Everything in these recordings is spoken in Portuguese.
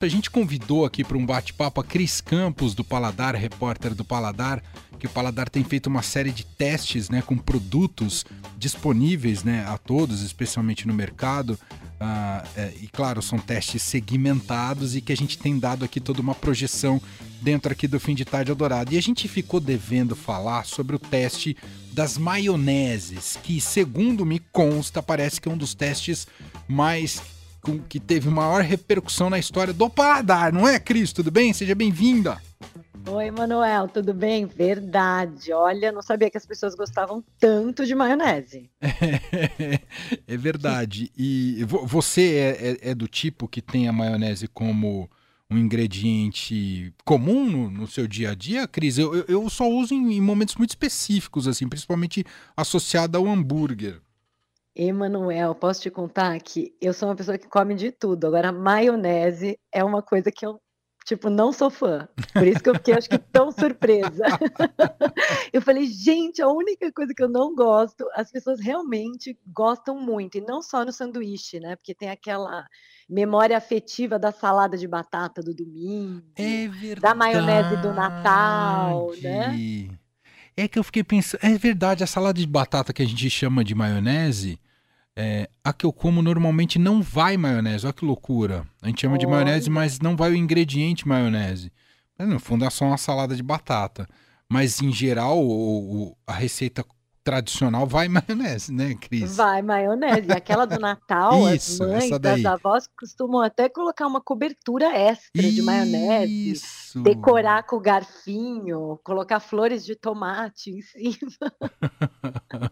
A gente convidou aqui para um bate-papo a Cris Campos, do Paladar, repórter do Paladar, que o Paladar tem feito uma série de testes né, com produtos disponíveis né, a todos, especialmente no mercado. Uh, é, e claro, são testes segmentados e que a gente tem dado aqui toda uma projeção dentro aqui do Fim de Tarde Eldorado. E a gente ficou devendo falar sobre o teste das maioneses, que segundo me consta, parece que é um dos testes mais com, que teve maior repercussão na história do paladar, não é, Cris? Tudo bem? Seja bem-vinda. Oi, Manuel, tudo bem? Verdade. Olha, não sabia que as pessoas gostavam tanto de maionese. É, é verdade. E você é, é, é, do tipo que tem a maionese como um ingrediente comum no, no seu dia a dia, Cris? Eu, eu só uso em, em momentos muito específicos, assim, principalmente associado ao hambúrguer. Emanuel, posso te contar que eu sou uma pessoa que come de tudo. Agora, maionese é uma coisa que eu, tipo, não sou fã. Por isso que eu fiquei, acho que, tão surpresa. eu falei, gente, a única coisa que eu não gosto, as pessoas realmente gostam muito. E não só no sanduíche, né? Porque tem aquela memória afetiva da salada de batata do domingo. É verdade. Da maionese do Natal, né? É que eu fiquei pensando, é verdade, a salada de batata que a gente chama de maionese, é, a que eu como normalmente não vai maionese. Olha que loucura. A gente chama Olha. de maionese, mas não vai o ingrediente maionese. Mas, no fundo é só uma salada de batata. Mas em geral, o, o, a receita tradicional vai maionese, né, Cris? Vai maionese. E aquela do Natal, Isso, as mães, as avós costumam até colocar uma cobertura extra Isso. de maionese. Decorar com garfinho, colocar flores de tomate em cima.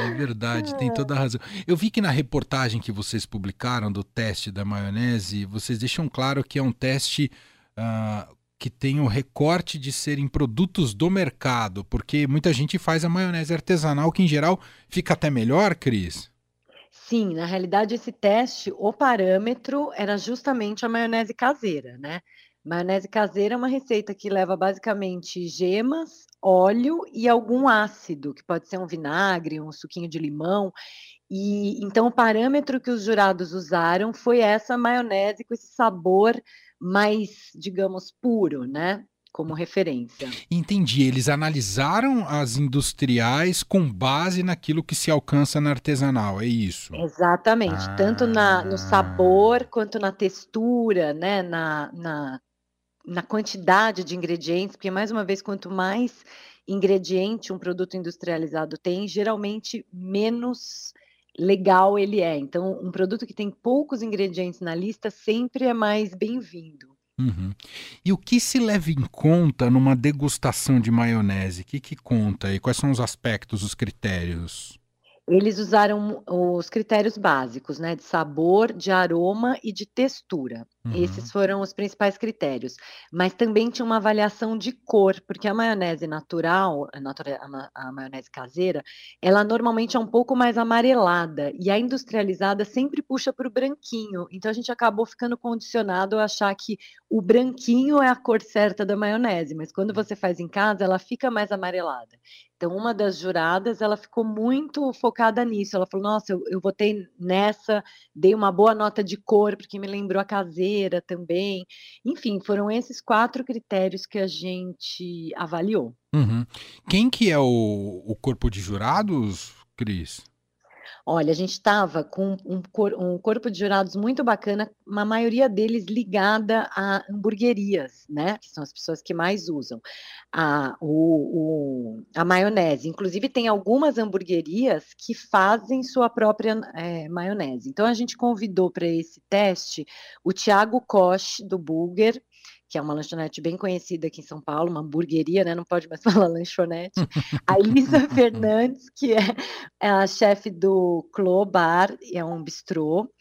é verdade, tem toda a razão. Eu vi que na reportagem que vocês publicaram do teste da maionese, vocês deixam claro que é um teste uh, que tem o recorte de serem produtos do mercado, porque muita gente faz a maionese artesanal, que em geral fica até melhor, Cris. Sim, na realidade esse teste, o parâmetro era justamente a maionese caseira, né? Maionese caseira é uma receita que leva basicamente gemas, óleo e algum ácido, que pode ser um vinagre, um suquinho de limão. E então o parâmetro que os jurados usaram foi essa maionese com esse sabor mais, digamos, puro, né? Como referência. Entendi. Eles analisaram as industriais com base naquilo que se alcança na artesanal, é isso? Exatamente. Ah. Tanto na, no sabor quanto na textura, né? Na, na, na quantidade de ingredientes, porque, mais uma vez, quanto mais ingrediente um produto industrializado tem, geralmente menos legal ele é. Então, um produto que tem poucos ingredientes na lista sempre é mais bem-vindo. Uhum. E o que se leva em conta numa degustação de maionese? O que, que conta e quais são os aspectos, os critérios? Eles usaram os critérios básicos, né, de sabor, de aroma e de textura. Uhum. Esses foram os principais critérios. Mas também tinha uma avaliação de cor, porque a maionese natural, a, maionese caseira, ela normalmente é um pouco mais amarelada e a industrializada sempre puxa para o branquinho. Então a gente acabou ficando condicionado a achar que o branquinho é a cor certa da maionese, mas quando você faz em casa, ela fica mais amarelada. Então, uma das juradas, ela ficou muito focada nisso. Ela falou: Nossa, eu, eu votei nessa, dei uma boa nota de cor, porque me lembrou a caseira também. Enfim, foram esses quatro critérios que a gente avaliou. Uhum. Quem que é o, o corpo de jurados, Cris? Olha, a gente estava com um, cor, um, corpo de jurados muito bacana, uma maioria deles ligada a hamburguerias, né? Que são as pessoas que mais usam a, o, o, a maionese. Inclusive, tem algumas hamburguerias que fazem sua própria é, maionese. Então, a gente convidou para esse teste o Tiago Koch, do Burger, que é uma lanchonete bem conhecida aqui em São Paulo, uma hamburgueria, né? Não pode mais falar lanchonete. A Elisa Fernandes, que é, é a chefe do Clo Bar, é um bistrô.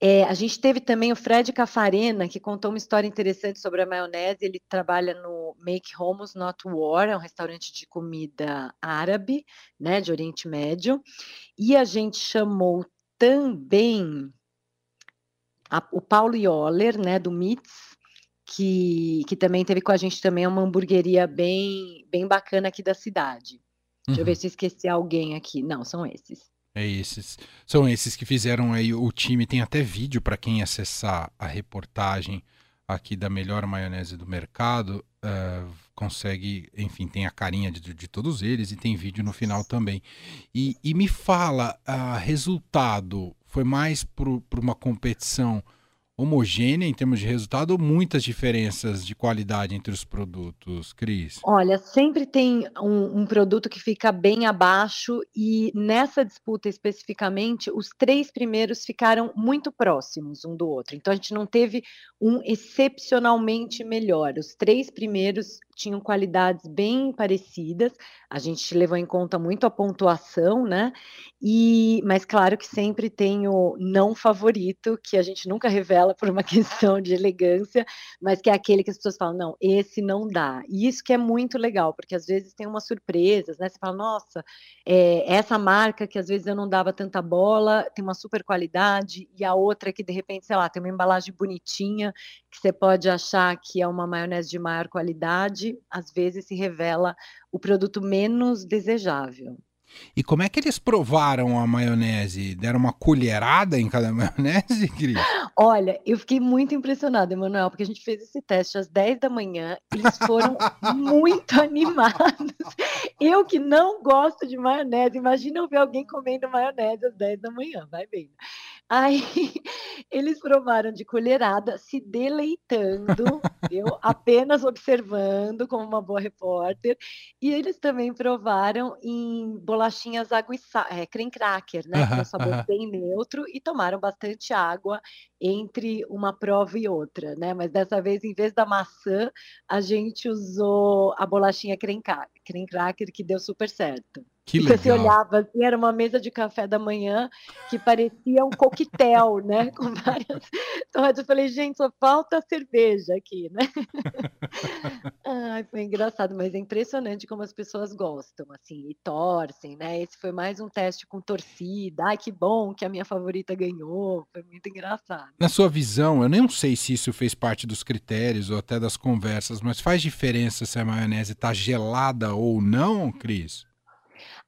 É, a gente teve também o Fred Cafarena, que contou uma história interessante sobre a maionese. Ele trabalha no Make Homos Not War, é um restaurante de comida árabe, né, de Oriente Médio. E a gente chamou também a, o Paulo Yoller, né, do MITS, que, que também teve com a gente também uma hamburgueria bem, bem bacana aqui da cidade. Deixa eu ver uhum. se eu esqueci alguém aqui. Não, são esses. É esses. São esses que fizeram aí o time. Tem até vídeo para quem acessar a reportagem aqui da melhor maionese do mercado, uh, consegue, enfim, tem a carinha de, de, todos eles e tem vídeo no final também. E, e me fala, uh, resultado, foi mais por uma competição homogênea em termos de resultado ou muitas diferenças de qualidade entre os produtos, Cris? Olha, sempre tem um, um, produto que fica bem abaixo e nessa disputa especificamente, os três primeiros ficaram muito próximos um do outro. Então a gente não teve um excepcionalmente melhor. Os três primeiros tinham qualidades bem parecidas. A gente levou em conta muito a pontuação, né? E, mas claro que sempre tem o não favorito, que a gente nunca revela por uma questão de elegância, mas que é aquele que as pessoas falam, não, esse não dá. E isso que é muito legal, porque às vezes tem umas surpresas, né? Você fala, nossa, é, essa marca que às vezes eu não dava tanta bola, tem uma super qualidade, e a outra que de repente, sei lá, tem uma embalagem bonitinha, que você pode achar que é uma maionese de maior qualidade, às vezes se revela o produto menos desejável. E como é que eles provaram a maionese? Deram uma colherada em cada maionese, Cris? Olha, eu fiquei muito impressionada, Emanuel, porque a gente fez esse teste às 10 da manhã, eles foram muito animados. Eu que não gosto de maionese, imagina eu ver alguém comendo maionese às 10 da manhã, vai vendo. Aí eles provaram de colherada, se deleitando, eu apenas observando como uma boa repórter. E eles também provaram em bolachinhas água e sal, é, creme cracker, né? Uh -huh, com sabor uh -huh. bem neutro e tomaram bastante água entre uma prova e outra, né? Mas dessa vez, em vez da maçã, a gente usou a bolachinha creme cracker, que deu super certo. Que legal. Você olhava assim, era uma mesa de café da manhã que parecia um coquetel, né? Com várias torres. Eu falei, gente, só falta cerveja aqui, né? Ai, foi engraçado, mas é impressionante como as pessoas gostam, assim, e torcem, né? Esse foi mais um teste com torcida. Ai, que bom que a minha favorita ganhou. Foi muito engraçado. Na sua visão, eu nem sei se isso fez parte dos critérios ou até das conversas, mas faz diferença se a maionese está gelada ou não, Cris?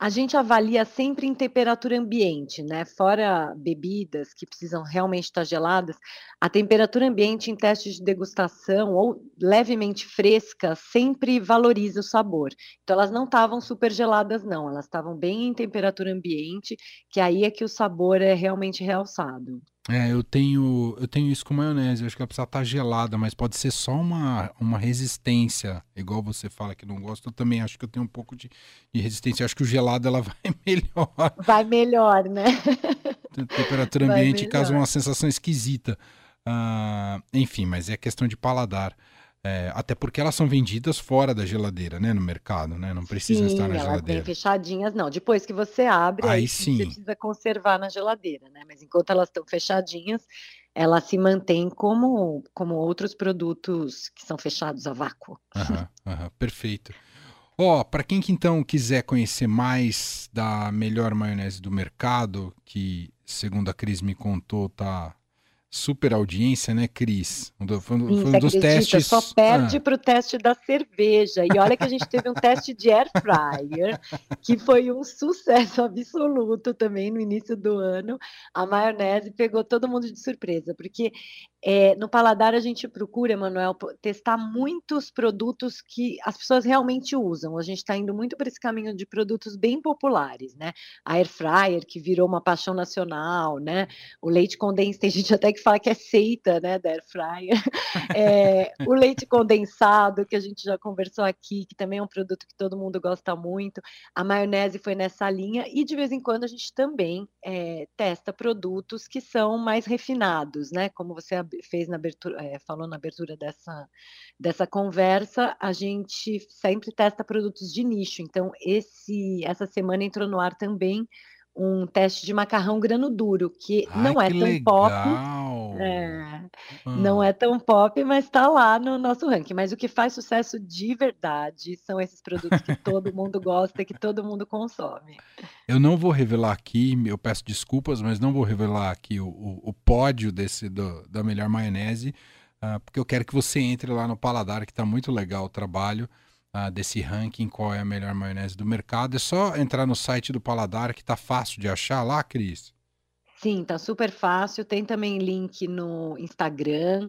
A gente avalia sempre em temperatura ambiente, né? Fora bebidas que precisam realmente estar geladas, a temperatura ambiente em testes de degustação ou levemente fresca sempre valoriza o sabor. Então elas não estavam super geladas, não, elas estavam bem em temperatura ambiente, que aí é que o sabor é realmente realçado. É, eu tenho, eu tenho isso com maionese. Eu acho que ela precisa estar gelada, mas pode ser só uma, uma resistência. Igual você fala que não gosta, eu também acho que eu tenho um pouco de, de resistência. Eu acho que o gelado ela vai melhor. Vai melhor, né? Temperatura ambiente causa uma sensação esquisita. Uh, enfim, mas é questão de paladar. É, até porque elas são vendidas fora da geladeira, né, no mercado, né? Não precisam sim, estar na elas geladeira. Bem fechadinhas, não. Depois que você abre, aí, aí sim. você precisa conservar na geladeira, né? Mas enquanto elas estão fechadinhas, elas se mantêm como, como outros produtos que são fechados a vácuo. Aham, aham, perfeito. Ó, oh, para quem que então quiser conhecer mais da melhor maionese do mercado, que segundo a Cris me contou, tá super audiência, né, Cris? Foi, foi um dos testes. Só perde ah. para o teste da cerveja. E olha que a gente teve um teste de air fryer, que foi um sucesso absoluto também no início do ano. A maionese pegou todo mundo de surpresa, porque é, no paladar a gente procura, Manuel, testar muitos produtos que as pessoas realmente usam. A gente está indo muito para esse caminho de produtos bem populares, né? A air fryer que virou uma paixão nacional, né? O leite condensado, tem gente até que fala que é seita, né, da air fryer. É, o leite condensado que a gente já conversou aqui, que também é um produto que todo mundo gosta muito. A maionese foi nessa linha e de vez em quando a gente também é, testa produtos que são mais refinados, né? Como você fez na abertura, é, falou na abertura dessa, dessa conversa, a gente sempre testa produtos de nicho. Então, esse, essa semana entrou no ar também um teste de macarrão grano duro, que Ai, não é que tão legal. pop. É, Não é tão pop, mas está lá no nosso ranking. Mas o que faz sucesso de verdade são esses produtos que todo mundo gosta, que todo mundo consome. Eu não vou revelar aqui, eu peço desculpas, mas não vou revelar aqui o, o, o pódio desse do, da melhor maionese, uh, porque eu quero que você entre lá no Paladar, que está muito legal o trabalho uh, desse ranking, qual é a melhor maionese do mercado. É só entrar no site do Paladar, que está fácil de achar lá, Cris. Sim, tá super fácil. Tem também link no Instagram.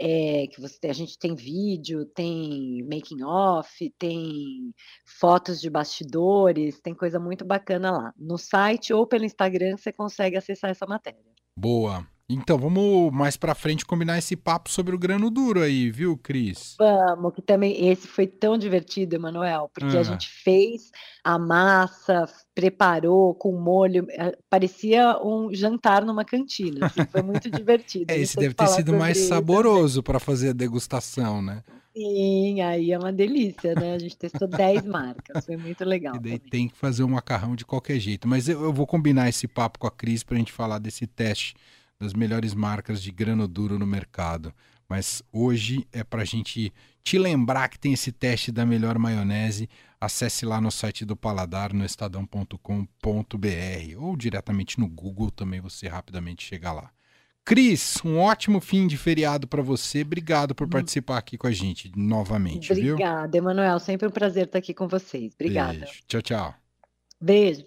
é, que você a gente tem vídeo, tem making off, tem fotos de bastidores, tem coisa muito bacana lá. No site ou pelo Instagram você consegue acessar essa matéria. Boa. Então, vamos mais para frente combinar esse papo sobre o grano duro aí, viu, Cris? Vamos, que também esse foi tão divertido, Emanuel, porque ah. a gente fez a massa, preparou com molho, eh, parecia um jantar numa cantina, assim, foi muito divertido. é, esse deve ter sido mais saboroso para fazer a degustação, né? Sim, aí é uma delícia, né? A gente testou 10 marcas, foi muito legal. E daí também. tem que fazer o macarrão de qualquer jeito. Mas eu, eu vou combinar esse papo com a Cris para a gente falar desse teste das melhores marcas de grano duro no mercado. Mas hoje é para a gente te lembrar que tem esse teste da melhor maionese. Acesse lá no site do Paladar, no estadão.com.br ou diretamente no Google também você rapidamente chega lá. Cris, um ótimo fim de feriado para você. Obrigado por hum. participar aqui com a gente novamente. Obrigada, Emanuel. Sempre um prazer estar aqui com vocês. Obrigada. Beijo. Tchau, tchau. Beijo.